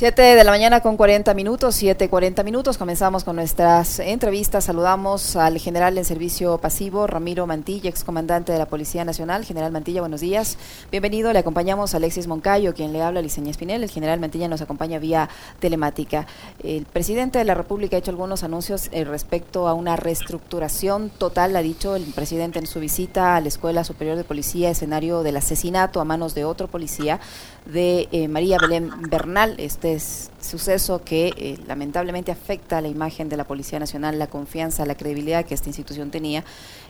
7 de la mañana con 40 minutos, 7.40 minutos. Comenzamos con nuestras entrevistas. Saludamos al general en servicio pasivo, Ramiro Mantilla, excomandante de la Policía Nacional. General Mantilla, buenos días. Bienvenido. Le acompañamos a Alexis Moncayo, quien le habla, Liceña Espinel. El general Mantilla nos acompaña vía telemática. El presidente de la República ha hecho algunos anuncios eh, respecto a una reestructuración total, ha dicho el presidente en su visita a la Escuela Superior de Policía, escenario del asesinato a manos de otro policía de eh, María Belén Bernal. Este es suceso que eh, lamentablemente afecta a la imagen de la Policía Nacional, la confianza, la credibilidad que esta institución tenía,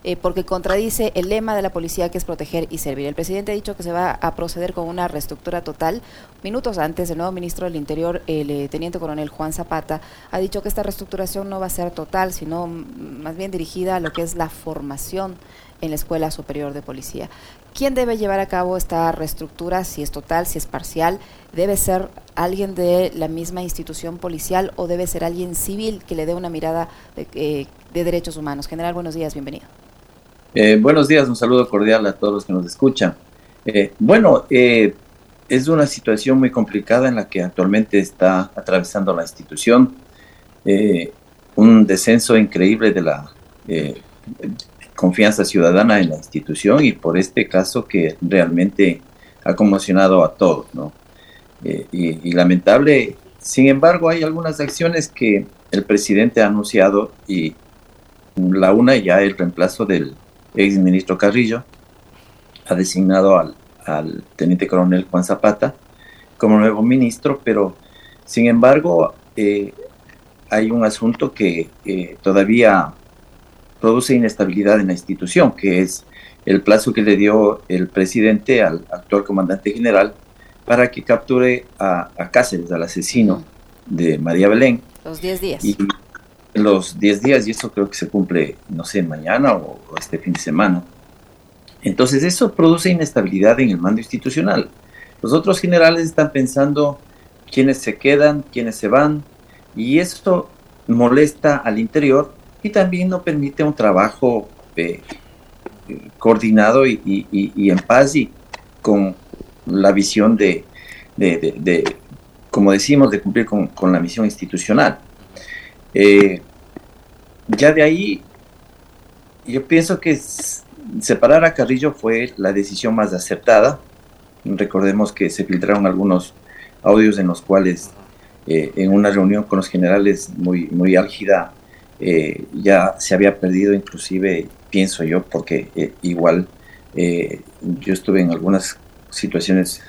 eh, porque contradice el lema de la policía que es proteger y servir. El presidente ha dicho que se va a proceder con una reestructura total. Minutos antes, el nuevo ministro del Interior, el teniente coronel Juan Zapata, ha dicho que esta reestructuración no va a ser total, sino más bien dirigida a lo que es la formación en la Escuela Superior de Policía. ¿Quién debe llevar a cabo esta reestructura? Si es total, si es parcial, ¿debe ser alguien de la misma institución policial o debe ser alguien civil que le dé una mirada de, eh, derechos humanos? General, buenos días, bienvenido. Eh, buenos días, un saludo cordial a todos los que nos escuchan. Eh, bueno, es una situación muy complicada en la que actualmente está atravesando la institución. un descenso increíble de la confianza ciudadana en la institución y por este caso que realmente ha conmocionado a todos, ¿no? Eh, y, lamentable, sin embargo, hay algunas acciones que el presidente ha anunciado y la una ya el reemplazo del ex ministro Carrillo, ha designado al, teniente coronel Juan Zapata como nuevo ministro, pero sin embargo eh, hay un asunto que eh, todavía produce inestabilidad en la institución, que es el plazo que le dio el presidente al actual comandante general para que capture a, Cáceres, al asesino de María Belén. Los 10 días. Y los 10 días, y eso creo que se cumple, no sé, mañana o, este fin de semana. Entonces eso produce inestabilidad en el mando institucional. Los otros generales están pensando quiénes se quedan, quiénes se van, y esto molesta al interior y también no permite un trabajo eh, coordinado y, en paz y con la visión de, como decimos, de cumplir con, la misión institucional. Eh, ya de ahí, yo pienso que separar a Carrillo fue la decisión más acertada. Recordemos que se filtraron algunos audios en los cuales eh, en una reunión con los generales muy, muy álgida eh, ya se había perdido inclusive, pienso yo, porque igual yo estuve en algunas situaciones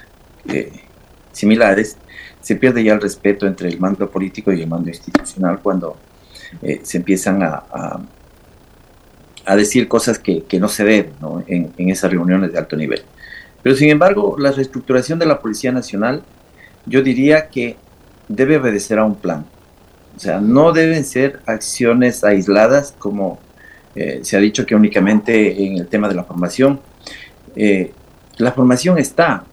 similares, se pierde ya el respeto entre el mando político y el mando institucional cuando se empiezan a, a, decir cosas que, que, no se deben En, en esas reuniones de alto nivel. Pero sin embargo, la reestructuración de la Policía Nacional, yo diría que debe obedecer a un plan o sea, no deben ser acciones aisladas como eh, se ha dicho que únicamente en el tema de la formación. Eh, la formación está.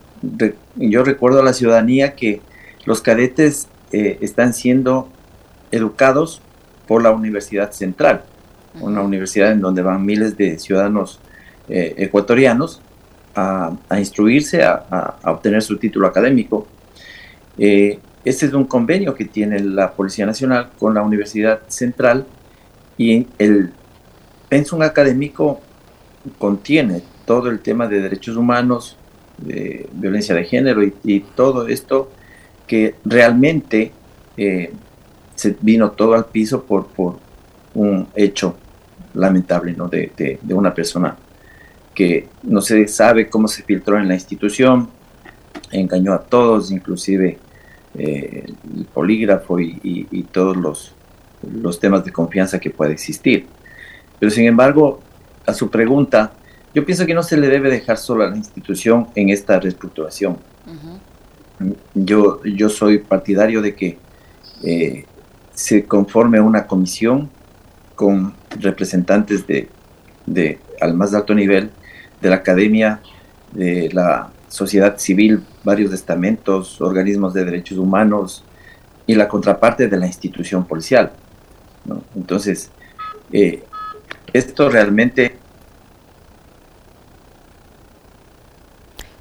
yo recuerdo a la ciudadanía que los cadetes eh, están siendo educados por la Universidad Central, una universidad en donde van miles de ciudadanos ecuatorianos a, instruirse, a, obtener su título académico. Este es un convenio que tiene la Policía Nacional con la Universidad Central y el pensum académico contiene todo el tema de derechos humanos, de violencia de género y, todo esto que realmente eh, se vino todo al piso por, por un hecho lamentable ¿no? de, de, una persona que no se sabe cómo se filtró en la institución, engañó a todos, inclusive eh, el polígrafo y, todos los, los, temas de confianza que puede existir. Pero sin embargo, a su pregunta, yo pienso que no se le debe dejar solo a la institución en esta reestructuración. yo, yo soy partidario de que eh, se conforme una comisión con representantes de, de, al más alto nivel de la academia, de la sociedad civil, varios estamentos, organismos de derechos humanos y la contraparte de la institución policial. Entonces, eh, esto realmente...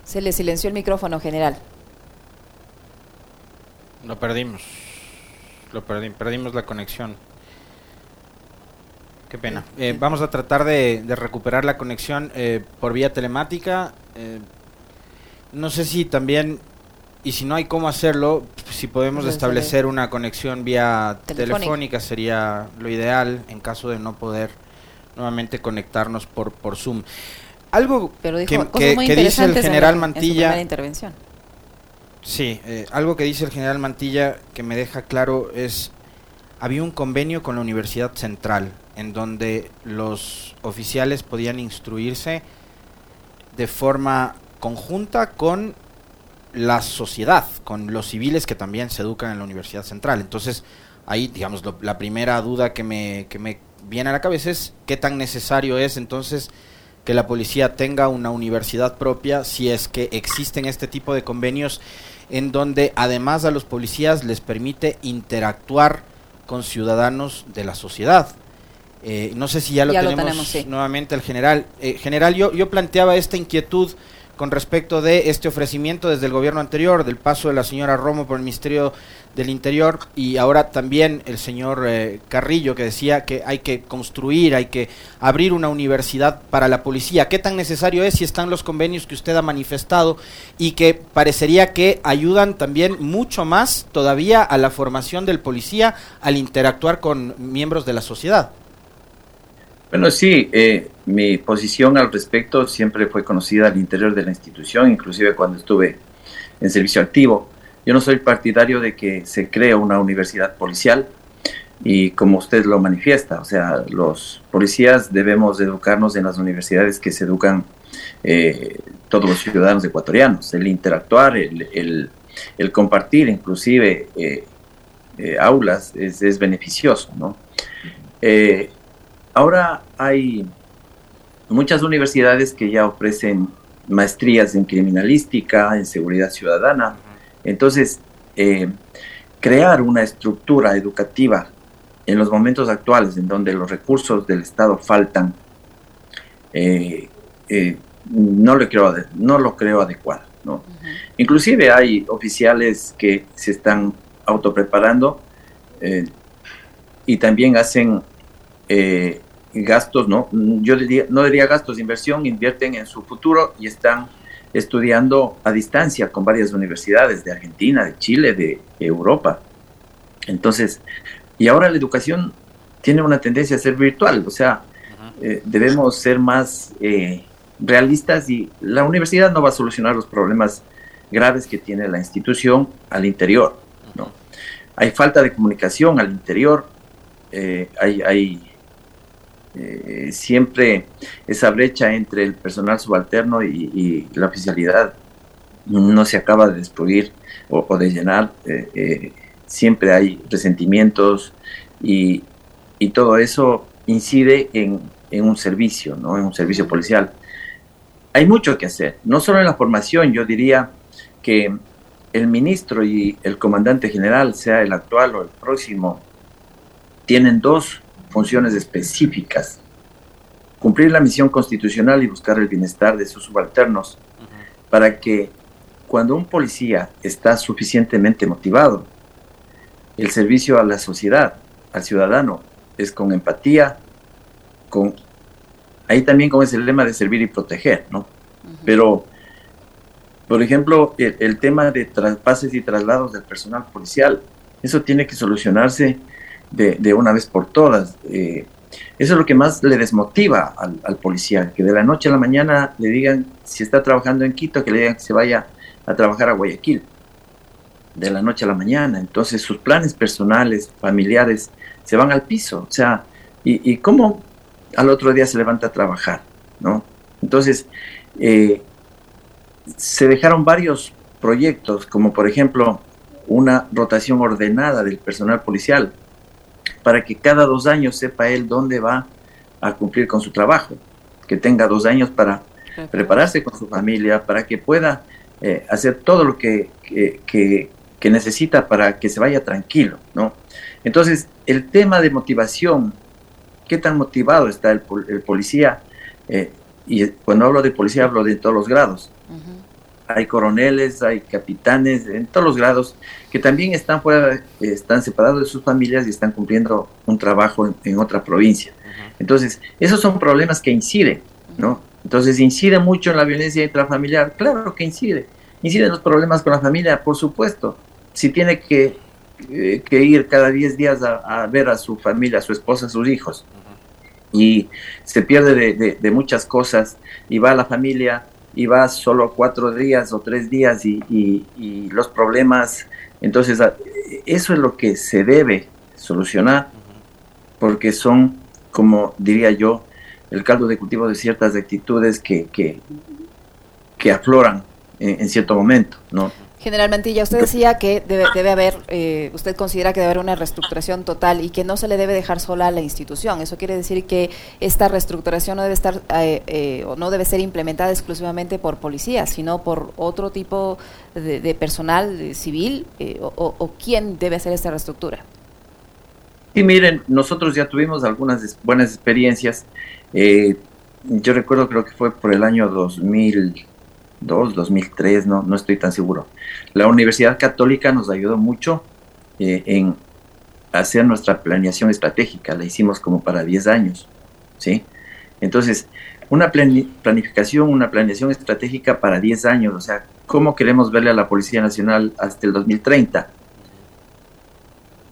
Se le silenció el micrófono, general. Lo perdimos. Lo perdí, perdimos la conexión. Qué pena. Eh, vamos a tratar de, recuperar la conexión eh, por vía telemática. Eh, no sé si también, y si no hay cómo hacerlo, si podemos establecer una conexión vía telefónica. sería lo ideal en caso de no poder nuevamente conectarnos por, por Zoom. Algo que, que, dice el general Mantilla. intervención. Sí, algo que dice el general Mantilla que me deja claro es había un convenio con la Universidad Central en donde los oficiales podían instruirse de forma conjunta con la sociedad, con los civiles que también se educan en la Universidad Central. Entonces, ahí, digamos, la primera duda que me, que me viene a la cabeza es qué tan necesario es entonces que la policía tenga una universidad propia si es que existen este tipo de convenios en donde además a los policías les permite interactuar con ciudadanos de la sociedad. Eh, no sé si ya lo tenemos, nuevamente al general. Eh, general, yo, yo planteaba esta inquietud con respecto de este ofrecimiento desde el gobierno anterior, del paso de la señora Romo por el Ministerio del Interior y ahora también el señor eh, Carrillo que decía que hay que construir, hay que abrir una universidad para la policía. ¿Qué tan necesario es si están los convenios que usted ha manifestado y que parecería que ayudan también mucho más todavía a la formación del policía al interactuar con miembros de la sociedad? Bueno, sí, eh, mi posición al respecto siempre fue conocida al interior de la institución, inclusive cuando estuve en servicio activo. Yo no soy partidario de que se cree una universidad policial y como usted lo manifiesta, o sea, los policías debemos educarnos en las universidades que se educan eh, todos los ciudadanos ecuatorianos, el interactuar, el, compartir inclusive eh, aulas es, es, beneficioso, ¿no? Ahora hay muchas universidades que ya ofrecen maestrías en criminalística, en seguridad ciudadana. Entonces, eh, crear una estructura educativa en los momentos actuales en donde los recursos del Estado faltan, eh, eh, no, lo creo, no lo creo adecuado. ¿no? Inclusive hay oficiales que se están autopreparando y también hacen gastos, ¿no? Yo diría, no diría gastos de inversión, invierten en su futuro y están estudiando a distancia con varias universidades de Argentina, de Chile, de Europa. Entonces, y ahora la educación tiene una tendencia a ser virtual, o sea, eh, debemos ser más eh, realistas y la universidad no va a solucionar los problemas graves que tiene la institución al interior, ¿no? Hay falta de comunicación al interior, eh, hay, hay eh, siempre esa brecha entre el personal subalterno y, la oficialidad no se acaba de descubrir o, de llenar. Eh, eh, siempre hay resentimientos y, todo eso incide en, un servicio, ¿no? en un servicio policial. Hay mucho que hacer, no solo en la formación, yo diría que el ministro y el comandante general, sea el actual o el próximo, tienen dos funciones específicas. Cumplir la misión constitucional y buscar el bienestar de sus subalternos para que cuando un policía está suficientemente motivado, el servicio a la sociedad, al ciudadano, es con empatía, con ahí también como es el lema de servir y proteger, ¿no? Pero, por ejemplo, el, tema de traspases y traslados del personal policial, eso tiene que solucionarse de, una vez por todas. Eh, eso es lo que más le desmotiva al, policía, que de la noche a la mañana le digan, si está trabajando en Quito, que le digan que se vaya a trabajar a Guayaquil, de la noche a la mañana. Entonces sus planes personales, familiares, se van al piso. O sea, ¿y, cómo al otro día se levanta a trabajar? ¿no? Entonces, eh, se dejaron varios proyectos, como por ejemplo una rotación ordenada del personal policial para que cada dos años sepa él dónde va a cumplir con su trabajo, que tenga dos años para prepararse con su familia, para que pueda eh, hacer todo lo que, que, necesita para que se vaya tranquilo, ¿no? Entonces, el tema de motivación, ¿qué tan motivado está el, policía? Eh, y cuando hablo de policía hablo de todos los grados. Hay coroneles, hay capitanes en todos los grados que también están fuera, están separados de sus familias y están cumpliendo un trabajo en, otra provincia. Entonces, esos son problemas que inciden, ¿no? Entonces, incide mucho en la violencia intrafamiliar, claro que incide. Incide en los problemas con la familia, por supuesto. Si tiene que, eh, que ir cada 10 días a, ver a su familia, a su esposa, a sus hijos, y se pierde de, de muchas cosas, y va a la familia y va solo cuatro días o tres días y, los problemas, entonces eso es lo que se debe solucionar porque son, como diría yo, el caldo de cultivo de ciertas actitudes que, que, que afloran en, en, cierto momento, ¿no? General Mantilla, usted decía que debe, debe haber, eh, usted considera que debe haber una reestructuración total y que no se le debe dejar sola a la institución. Eso quiere decir que esta reestructuración no debe estar eh, eh, o no debe ser implementada exclusivamente por policías, sino por otro tipo de, personal civil o, o, quién debe hacer esta reestructura. Sí, miren, nosotros ya tuvimos algunas buenas experiencias. yo recuerdo, creo que fue por el año 2000 2003, no, no estoy tan seguro. La Universidad Católica nos ayudó mucho eh, en hacer nuestra planeación estratégica, la hicimos como para 10 años, ¿sí? Entonces, una planificación, una planeación estratégica para 10 años, o sea, ¿cómo queremos verle a la Policía Nacional hasta el 2030?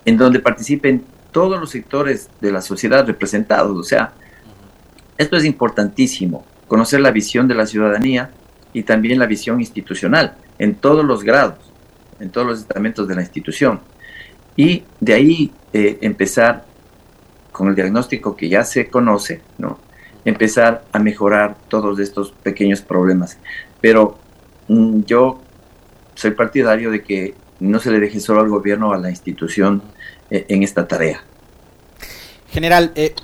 En donde participen todos los sectores de la sociedad representados, o sea, esto es importantísimo, conocer la visión de la ciudadanía, y también la visión institucional en todos los grados, en todos los estamentos de la institución. Y de ahí eh, empezar con el diagnóstico que ya se conoce, ¿no? empezar a mejorar todos estos pequeños problemas. Pero mm, yo soy partidario de que no se le deje solo al gobierno, a la institución eh, en esta tarea. General, eh,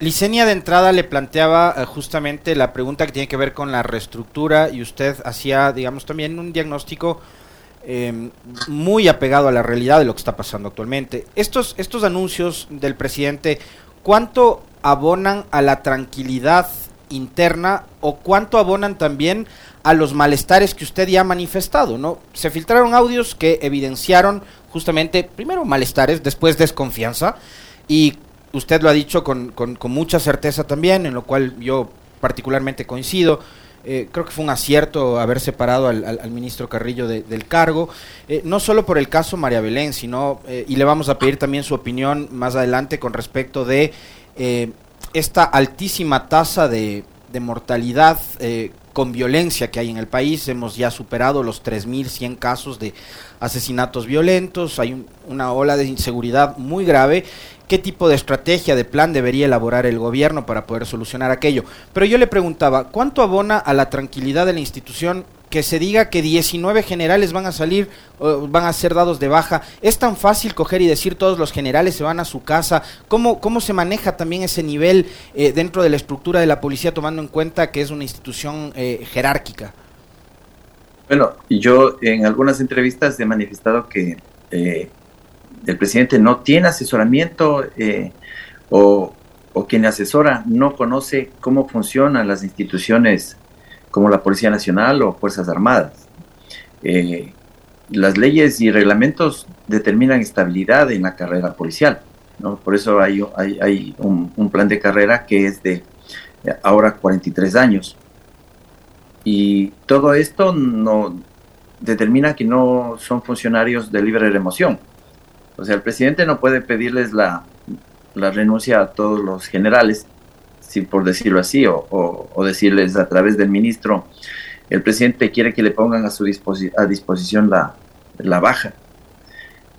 Licenia de entrada le planteaba eh, justamente la pregunta que tiene que ver con la reestructura y usted hacía, digamos, también un diagnóstico em, muy apegado a la realidad de lo que está pasando actualmente. Estos, estos anuncios del presidente, ¿cuánto abonan a la tranquilidad interna o cuánto abonan también a los malestares que usted ya ha manifestado, ¿no? Se filtraron audios que evidenciaron justamente, primero malestares, después desconfianza, y usted lo ha dicho con, con, mucha certeza también, en lo cual yo particularmente coincido. Eh, creo que fue un acierto haber separado al, ministro Carrillo del cargo, eh, no solo por el caso María Belén, sino, eh, y le vamos a pedir también su opinión más adelante con respecto de esta altísima tasa de, de mortalidad con violencia que hay en el país. Hemos ya superado los 3.100 casos de asesinatos violentos, hay una ola de inseguridad muy grave qué tipo de estrategia, de plan debería elaborar el gobierno para poder solucionar aquello. Pero yo le preguntaba, ¿cuánto abona a la tranquilidad de la institución que se diga que 19 generales van a salir, van a ser dados de baja? ¿Es tan fácil coger y decir todos los generales se van a su casa? ¿Cómo, cómo se maneja también ese nivel eh, dentro de la estructura de la policía tomando en cuenta que es una institución eh, jerárquica? Bueno, yo en algunas entrevistas he manifestado que eh, el presidente no tiene asesoramiento eh, o, quien asesora no conoce cómo funcionan las instituciones como la Policía Nacional o Fuerzas Armadas. Eh, las leyes y reglamentos determinan estabilidad en la carrera policial. ¿no? Por eso hay, un, plan de carrera que es de ahora 43 años. Y todo esto no determina que no son funcionarios de libre remoción. O sea, el presidente no puede pedirles la, renuncia a todos los generales, si por decirlo así, o, decirles a través del ministro, el presidente quiere que le pongan a su a disposición la, la baja.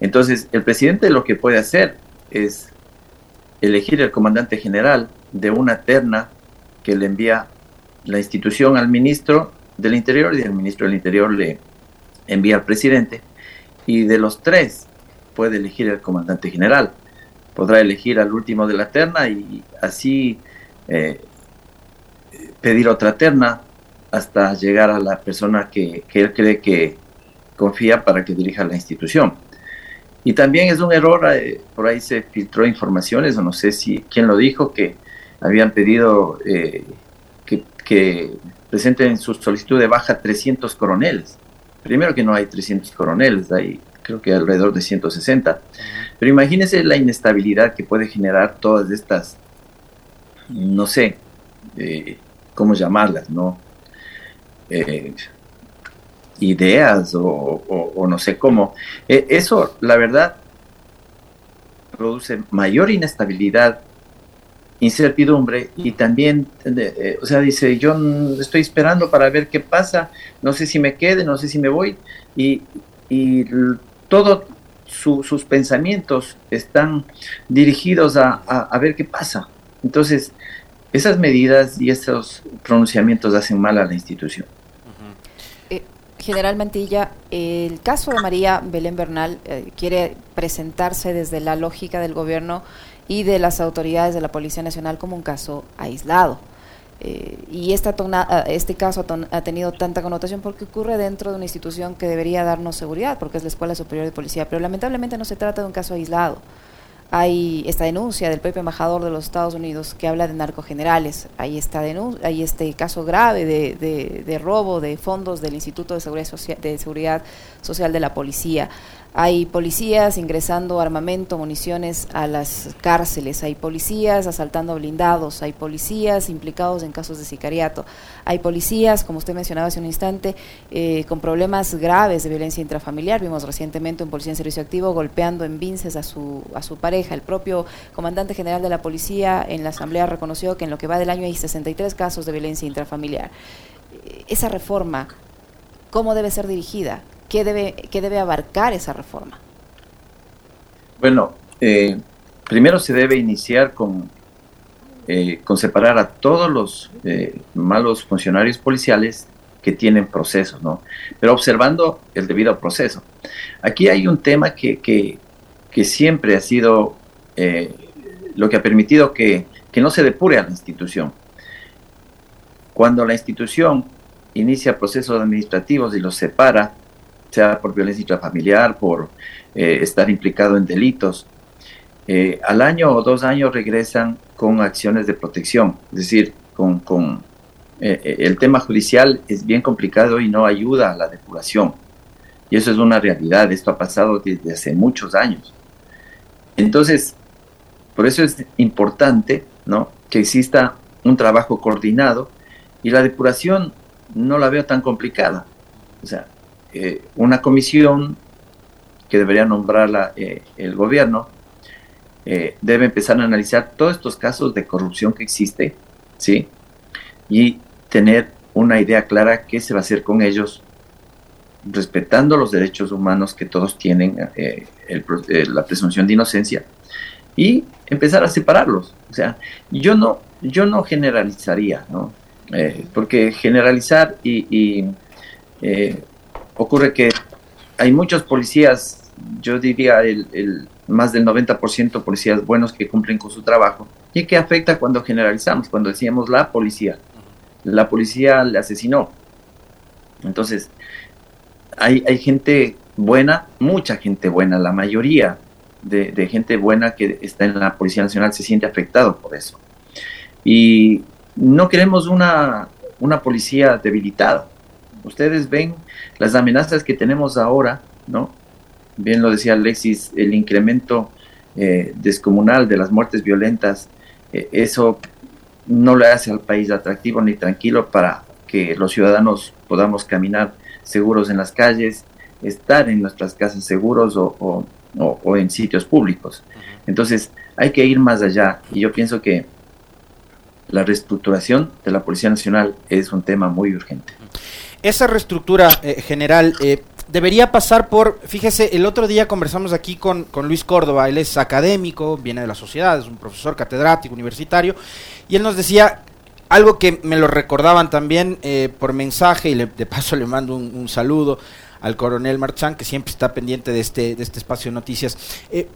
Entonces, el presidente lo que puede hacer es elegir el comandante general de una terna que le envía la institución al ministro del Interior y el ministro del Interior le envía al presidente. Y de los tres, puede elegir el comandante general. Podrá elegir al último de la terna y así eh, pedir otra terna hasta llegar a la persona que, él cree que confía para que dirija la institución. Y también es un error, eh, por ahí se filtró informaciones, o no sé si quién lo dijo, que habían pedido eh, que, presenten en su solicitud de baja 300 coroneles. Primero que no hay 300 coroneles, hay creo que alrededor de 160. Pero imagínense la inestabilidad que puede generar todas estas, no sé, eh, cómo llamarlas, ¿no? Eh, ideas o, no sé cómo. Eh, eso, la verdad, produce mayor inestabilidad, incertidumbre y también, o sea, dice, yo estoy esperando para ver qué pasa, no sé si me quede, no sé si me voy, y, y todos sus pensamientos están dirigidos a, ver qué pasa. Entonces, esas medidas y estos pronunciamientos hacen mal a la institución. Eh, General Mantilla, el caso de María Belén Bernal eh, quiere presentarse desde la lógica del gobierno y de las autoridades de la Policía Nacional como un caso aislado. Eh, y esta este caso ha tenido tanta connotación porque ocurre dentro de una institución que debería darnos seguridad, porque es la Escuela Superior de Policía, pero lamentablemente no se trata de un caso aislado. Hay esta denuncia del propio embajador de los Estados Unidos que habla de narcogenerales. Hay, esta hay este caso grave de, de, robo de fondos del Instituto de Seguridad, de Seguridad Social de la Policía. Hay policías ingresando armamento, municiones a las cárceles, hay policías asaltando blindados, hay policías implicados en casos de sicariato, hay policías, como usted mencionaba hace un instante, eh, con problemas graves de violencia intrafamiliar. Vimos recientemente un policía en servicio activo golpeando en vinces a su, a su pareja. El propio comandante general de la policía en la asamblea reconoció que en lo que va del año hay 63 casos de violencia intrafamiliar. Esa reforma, ¿cómo debe ser dirigida? ¿Qué debe, qué debe abarcar esa reforma? Bueno, eh, primero se debe iniciar con, eh, con separar a todos los eh, malos funcionarios policiales que tienen procesos, ¿no? Pero observando el debido proceso. Aquí hay un tema que, que, que siempre ha sido lo que ha permitido que, que no se depure a la institución. Cuando la institución inicia procesos administrativos y los separa, sea por violencia intrafamiliar, por eh, estar implicado en delitos, eh, al año o dos años regresan con acciones de protección, es decir, con, con eh, el tema judicial es bien complicado y no ayuda a la depuración. Y eso es una realidad, esto ha pasado desde hace muchos años. Entonces, por eso es importante ¿no? que exista un trabajo coordinado y la depuración no la veo tan complicada. O sea, eh, una comisión que debería nombrarla eh, el gobierno eh, debe empezar a analizar todos estos casos de corrupción que existe, ¿sí? Y tener una idea clara qué se va a hacer con ellos, respetando los derechos humanos que todos tienen, la presunción de inocencia, y empezar a separarlos. O sea, yo no, yo no generalizaría, ¿no? porque generalizar y, ocurre que hay muchos policías, yo diría el, más del 90% policías buenos que cumplen con su trabajo, y que afecta cuando generalizamos, cuando decíamos la policía. La policía le asesinó. Entonces, hay, hay gente buena, mucha gente buena, la mayoría de, de, gente buena que está en la Policía Nacional se siente afectado por eso. Y no queremos una, una policía debilitada. Ustedes ven las amenazas que tenemos ahora, ¿no? Bien lo decía Alexis, el incremento eh, descomunal de las muertes violentas, eh, eso no le hace al país atractivo ni tranquilo para que los ciudadanos podamos caminar seguros en las calles, estar en nuestras casas seguros o, o en sitios públicos. Entonces, hay que ir más allá y yo pienso que la reestructuración de la Policía Nacional es un tema muy urgente. Esa reestructura eh, general eh, debería pasar por, fíjese, el otro día conversamos aquí con, con, Luis Córdoba, él es académico, viene de la sociedad, es un profesor catedrático universitario, y él nos decía algo que me lo recordaban también eh, por mensaje, y de paso le mando un, saludo al coronel Marchán, que siempre está pendiente de este, de este espacio de noticias,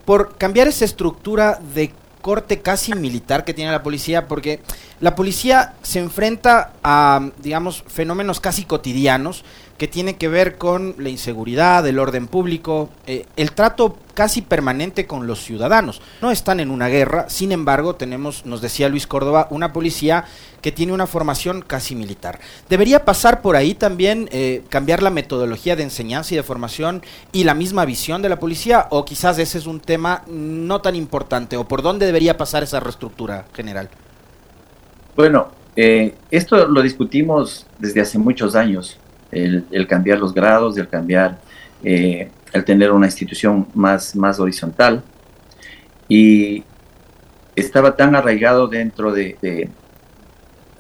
por cambiar esa estructura de corte casi militar que tiene la policía, porque la policía se enfrenta a, digamos, fenómenos casi cotidianos que tiene que ver con la inseguridad, el orden público, eh, el trato casi permanente con los ciudadanos. No están en una guerra, sin embargo, tenemos, nos decía Luis Córdoba, una policía que tiene una formación casi militar. ¿Debería pasar por ahí también eh, cambiar la metodología de enseñanza y de formación y la misma visión de la policía? ¿O quizás ese es un tema no tan importante? ¿O por dónde debería pasar esa reestructura general? Bueno, eh, esto lo discutimos desde hace muchos años el, cambiar los grados, el cambiar, eh, el tener una institución más, más horizontal. Y estaba tan arraigado dentro de,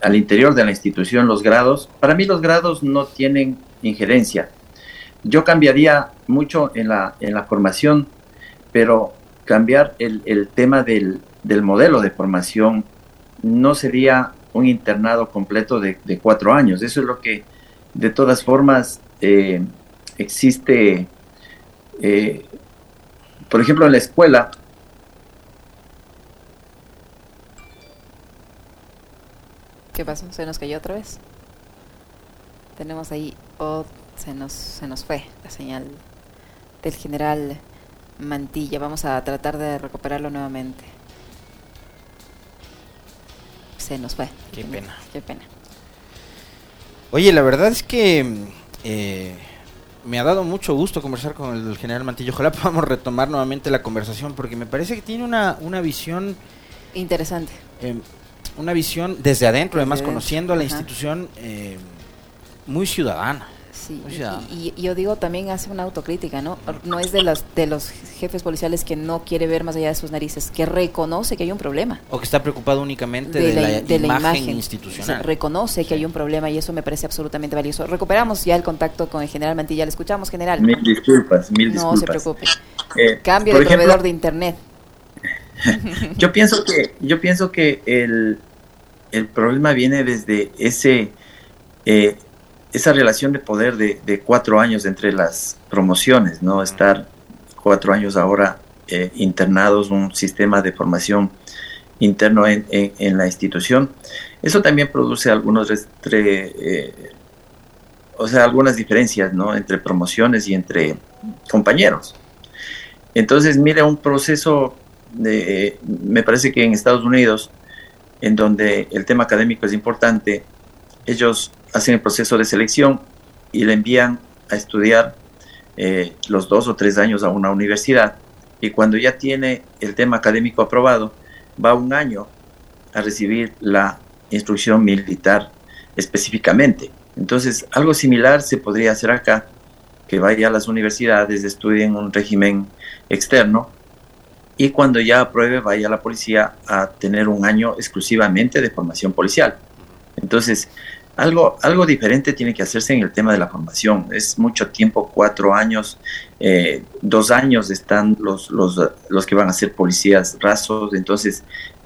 al interior de la institución los grados. Para mí los grados no tienen injerencia. Yo cambiaría mucho en la, en la formación, pero cambiar el, el tema del, del, modelo de formación no sería un internado completo de, de, cuatro años. Eso es lo que de todas formas, eh, existe, eh, por ejemplo, en la escuela, ¿Qué pasó? ¿Se nos cayó otra vez? Tenemos ahí, oh, se nos, se nos fue la señal del general Mantilla. Vamos a tratar de recuperarlo nuevamente. Se nos fue. Qué pena. Qué pena. Oye, la verdad es que eh, me ha dado mucho gusto conversar con el general Mantillo. Ojalá podamos retomar nuevamente la conversación porque me parece que tiene una, una visión... Interesante. Eh, una visión desde adentro, además conociendo a la institución eh, muy ciudadana. Sí, y, yo digo también hace una autocrítica, ¿no? No es de los, de los jefes policiales que no quiere ver más allá de sus narices, que reconoce que hay un problema. O que está preocupado únicamente de, la, imagen, institucional. reconoce que hay un problema y eso me parece absolutamente valioso. Recuperamos ya el contacto con el general Mantilla. Le escuchamos, general. Mil disculpas, mil disculpas. No se preocupe. Eh, Cambio de proveedor de Internet. yo pienso que, yo pienso que el, el problema viene desde ese... Eh, esa relación de poder de, cuatro años entre las promociones, ¿no? Estar cuatro años ahora eh, internados, un sistema de formación interno en, la institución. Eso también produce algunos eh, o sea, algunas diferencias, ¿no? Entre promociones y entre compañeros. Entonces, mire, un proceso de, me parece que en Estados Unidos, en donde el tema académico es importante, ellos hacen el proceso de selección y le envían a estudiar eh, los dos o tres años a una universidad y cuando ya tiene el tema académico aprobado, va un año a recibir la instrucción militar específicamente. Entonces, algo similar se podría hacer acá, que vaya a las universidades, estudien un régimen externo y cuando ya apruebe vaya a la policía a tener un año exclusivamente de formación policial. Entonces, algo, algo diferente tiene que hacerse en el tema de la formación. Es mucho tiempo, cuatro años, eh, dos años están los, los, los, que van a ser policías rasos, entonces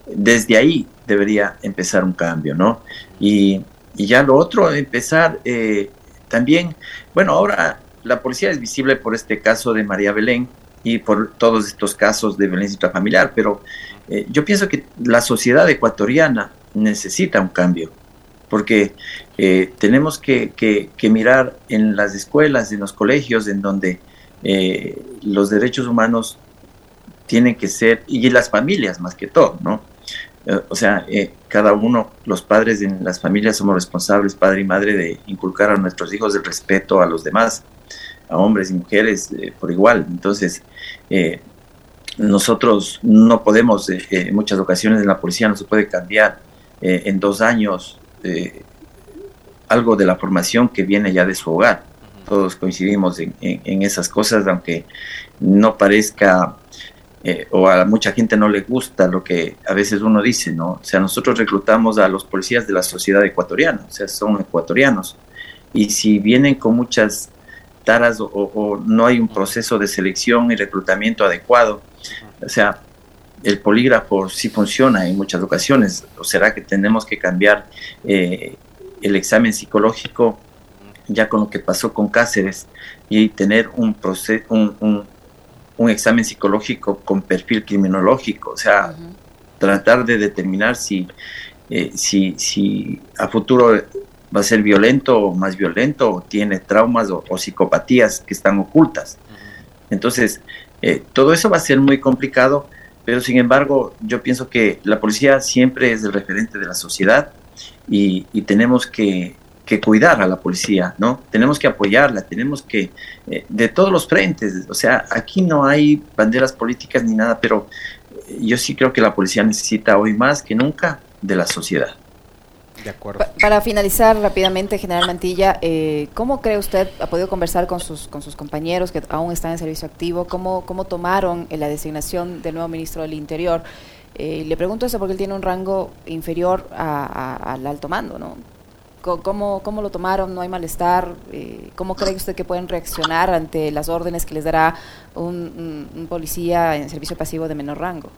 desde ahí debería empezar un cambio, ¿no? Y, y ya lo otro, empezar eh, también, bueno, ahora la policía es visible por este caso de María Belén y por todos estos casos de violencia intrafamiliar, pero eh, yo pienso que la sociedad ecuatoriana necesita un cambio porque eh, tenemos que, mirar en las escuelas, en los colegios, en donde eh, los derechos humanos tienen que ser, y las familias más que todo, ¿no? Eh, o sea, cada uno, los padres en las familias somos responsables, padre y madre, de inculcar a nuestros hijos el respeto a los demás, a hombres y mujeres por igual. Entonces, nosotros no podemos, en muchas ocasiones en la policía no se puede cambiar en dos años eh, algo de la formación que viene ya de su hogar. Todos coincidimos en, esas cosas, aunque no parezca eh, o a mucha gente no le gusta lo que a veces uno dice, ¿no? O sea, nosotros reclutamos a los policías de la sociedad ecuatoriana, o sea, son ecuatorianos. Y si vienen con muchas taras o, o no hay un proceso de selección y reclutamiento adecuado, o sea, el polígrafo sí funciona en muchas ocasiones, o será que tenemos que cambiar eh, el examen psicológico ya con lo que pasó con Cáceres y tener un, proceso, un, un, examen psicológico con perfil criminológico, o sea, tratar de determinar si, eh, si, si a futuro va a ser violento o más violento, o tiene traumas o, psicopatías que están ocultas. Entonces, eh, todo eso va a ser muy complicado, pero sin embargo, yo pienso que la policía siempre es el referente de la sociedad y, tenemos que, cuidar a la policía, ¿no? Tenemos que apoyarla, tenemos que, eh, de todos los frentes, o sea, aquí no hay banderas políticas ni nada, pero yo sí creo que la policía necesita hoy más que nunca de la sociedad. De acuerdo. para finalizar rápidamente, General Mantilla, eh, ¿cómo cree usted, ha podido conversar con sus, con sus compañeros que aún están en servicio activo, cómo, cómo tomaron la designación del nuevo ministro del Interior? Eh, le pregunto eso porque él tiene un rango inferior al alto mando, ¿no? ¿Cómo, ¿Cómo, lo tomaron? ¿No hay malestar? Eh, ¿Cómo cree usted que pueden reaccionar ante las órdenes que les dará un, policía en servicio pasivo de menor rango?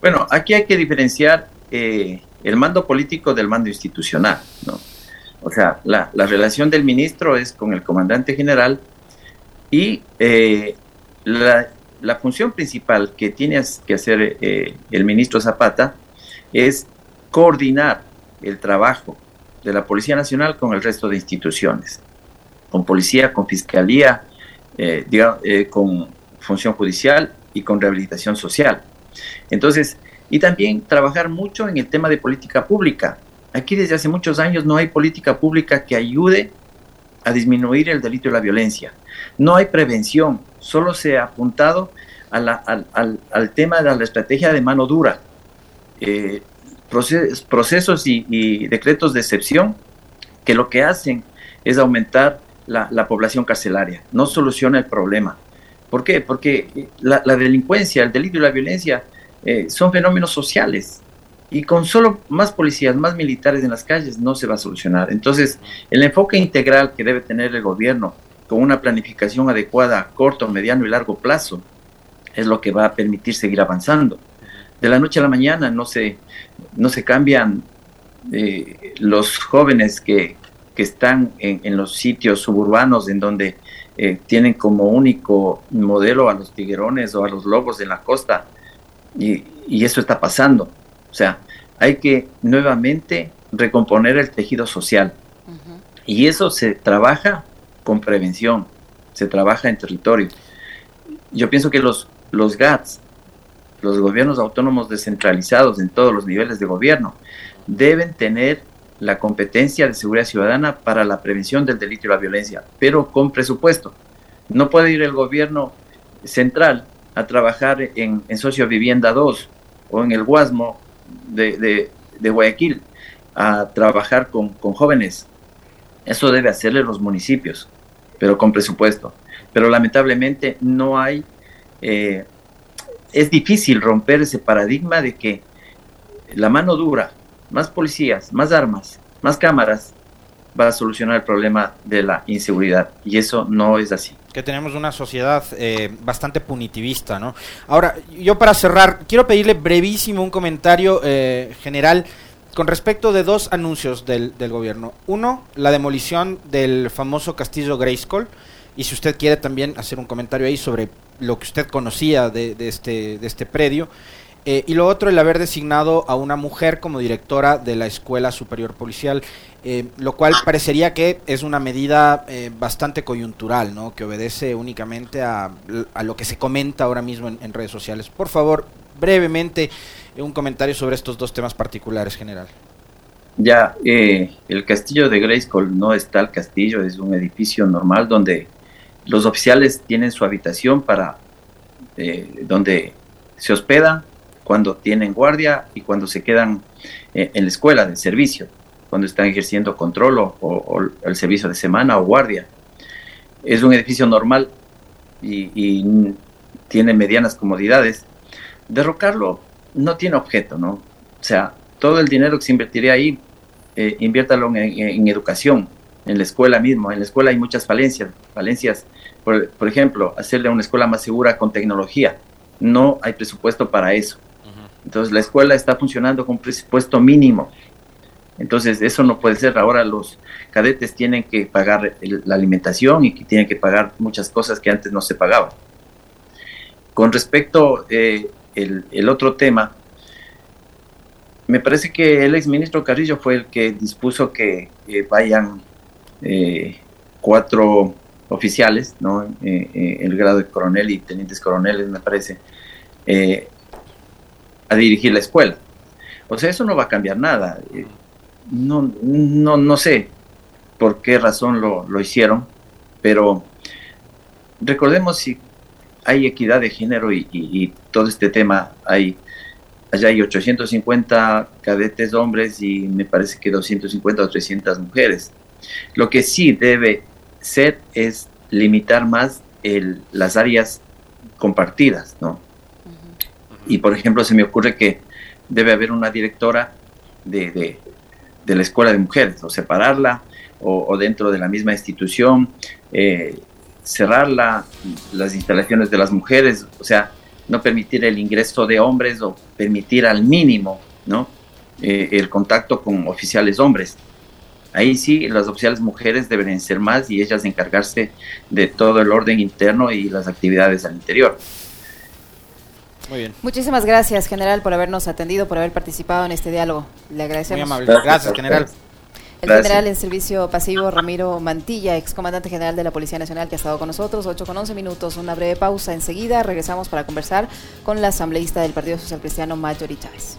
Bueno, aquí hay que diferenciar eh, el mando político del mando institucional, ¿no? O sea, la, relación del ministro es con el comandante general y eh, la, la, función principal que tiene que hacer el ministro Zapata es coordinar el trabajo de la Policía Nacional con el resto de instituciones, con policía, con fiscalía, eh, eh, con función judicial y con rehabilitación social. Entonces, y también trabajar mucho en el tema de política pública. Aquí desde hace muchos años no hay política pública que ayude a disminuir el delito y la violencia. No hay prevención, solo se ha apuntado al, tema de la estrategia de mano dura. Eh, procesos y, decretos de excepción que lo que hacen es aumentar la, población carcelaria, no soluciona el problema. ¿Por qué? Porque la, delincuencia, el delito y la violencia eh, son fenómenos sociales y con solo más policías, más militares en las calles no se va a solucionar. Entonces, el enfoque integral que debe tener el gobierno con una planificación adecuada a corto, mediano y largo plazo es lo que va a permitir seguir avanzando de la noche a la mañana no se, no se cambian eh, los jóvenes que, están en, los sitios suburbanos en donde eh, tienen como único modelo a los tiguerones o a los lobos de la costa. Y, eso está pasando. O sea, hay que nuevamente recomponer el tejido social. Y eso se trabaja con prevención, se trabaja en territorio. Yo pienso que los, los GATS los gobiernos autónomos descentralizados en todos los niveles de gobierno deben tener la competencia de seguridad ciudadana para la prevención del delito y la violencia, pero con presupuesto. No puede ir el gobierno central a trabajar en, en Socio Vivienda 2 o en el Guasmo de, Guayaquil a trabajar con, jóvenes. Eso debe hacerle los municipios, pero con presupuesto. Pero lamentablemente no hay eh, es difícil romper ese paradigma de que la mano dura, más policías, más armas, más cámaras, va a solucionar el problema de la inseguridad. Y eso no es así. Que tenemos una sociedad eh, bastante punitivista, ¿no? Ahora, yo para cerrar, quiero pedirle brevísimo un comentario eh, general con respecto de dos anuncios del, del, gobierno. Uno, la demolición del famoso castillo Grayskull. Y si usted quiere también hacer un comentario ahí sobre lo que usted conocía de, este, de este predio. Eh, y lo otro, el haber designado a una mujer como directora de la Escuela Superior Policial, eh, lo cual parecería que es una medida eh, bastante coyuntural, ¿no? que obedece únicamente a, lo que se comenta ahora mismo en, redes sociales. Por favor, brevemente, un comentario sobre estos dos temas particulares, general. Ya, el castillo de Grayskull no está el castillo, es un edificio normal donde los oficiales tienen su habitación para donde se hospedan cuando tienen guardia y cuando se quedan eh, en la escuela de servicio, cuando están ejerciendo control o, el servicio de semana o guardia. Es un edificio normal y, tiene medianas comodidades. Derrocarlo no tiene objeto, ¿no? O sea, todo el dinero que se invertiría ahí, eh, inviértalo en educación, en la escuela mismo. En la escuela hay muchas falencias, falencias, por, ejemplo, hacerle una escuela más segura con tecnología. No hay presupuesto para eso. Entonces la escuela está funcionando con presupuesto mínimo. Entonces eso no puede ser. Ahora los cadetes tienen que pagar la alimentación y que tienen que pagar muchas cosas que antes no se pagaban. Con respecto eh, el, otro tema, me parece que el exministro Carrillo fue el que dispuso que vayan eh, cuatro oficiales, ¿no? Eh, eh, el grado de coronel y tenientes coroneles, me parece, a dirigir la escuela. O sea, eso no va a cambiar nada. no, no, no sé por qué razón lo, lo hicieron, pero recordemos si hay equidad de género y, todo este tema, hay, allá hay 850 cadetes hombres y me parece que 250 o 300 mujeres. Lo que sí debe ser es limitar más el, las áreas compartidas, ¿no? Y por ejemplo, se me ocurre que debe haber una directora de, de, la escuela de mujeres, o separarla, o, dentro de la misma institución, eh, cerrarla, las instalaciones de las mujeres, o sea, no permitir el ingreso de hombres o permitir al mínimo, ¿no? Eh, el contacto con oficiales hombres. Ahí sí, las oficiales mujeres deben ser más y ellas encargarse de todo el orden interno y las actividades al interior. Muy bien. Muchísimas gracias, general, por habernos atendido, por haber participado en este diálogo. Le agradecemos. Muy amable. Gracias, general. El general en servicio pasivo Ramiro Mantilla, excomandante general de la Policía Nacional, que ha estado con nosotros, 8 con 11 minutos, una breve pausa. Enseguida regresamos para conversar con la asambleísta del Partido Social Cristiano, Mayori Chávez.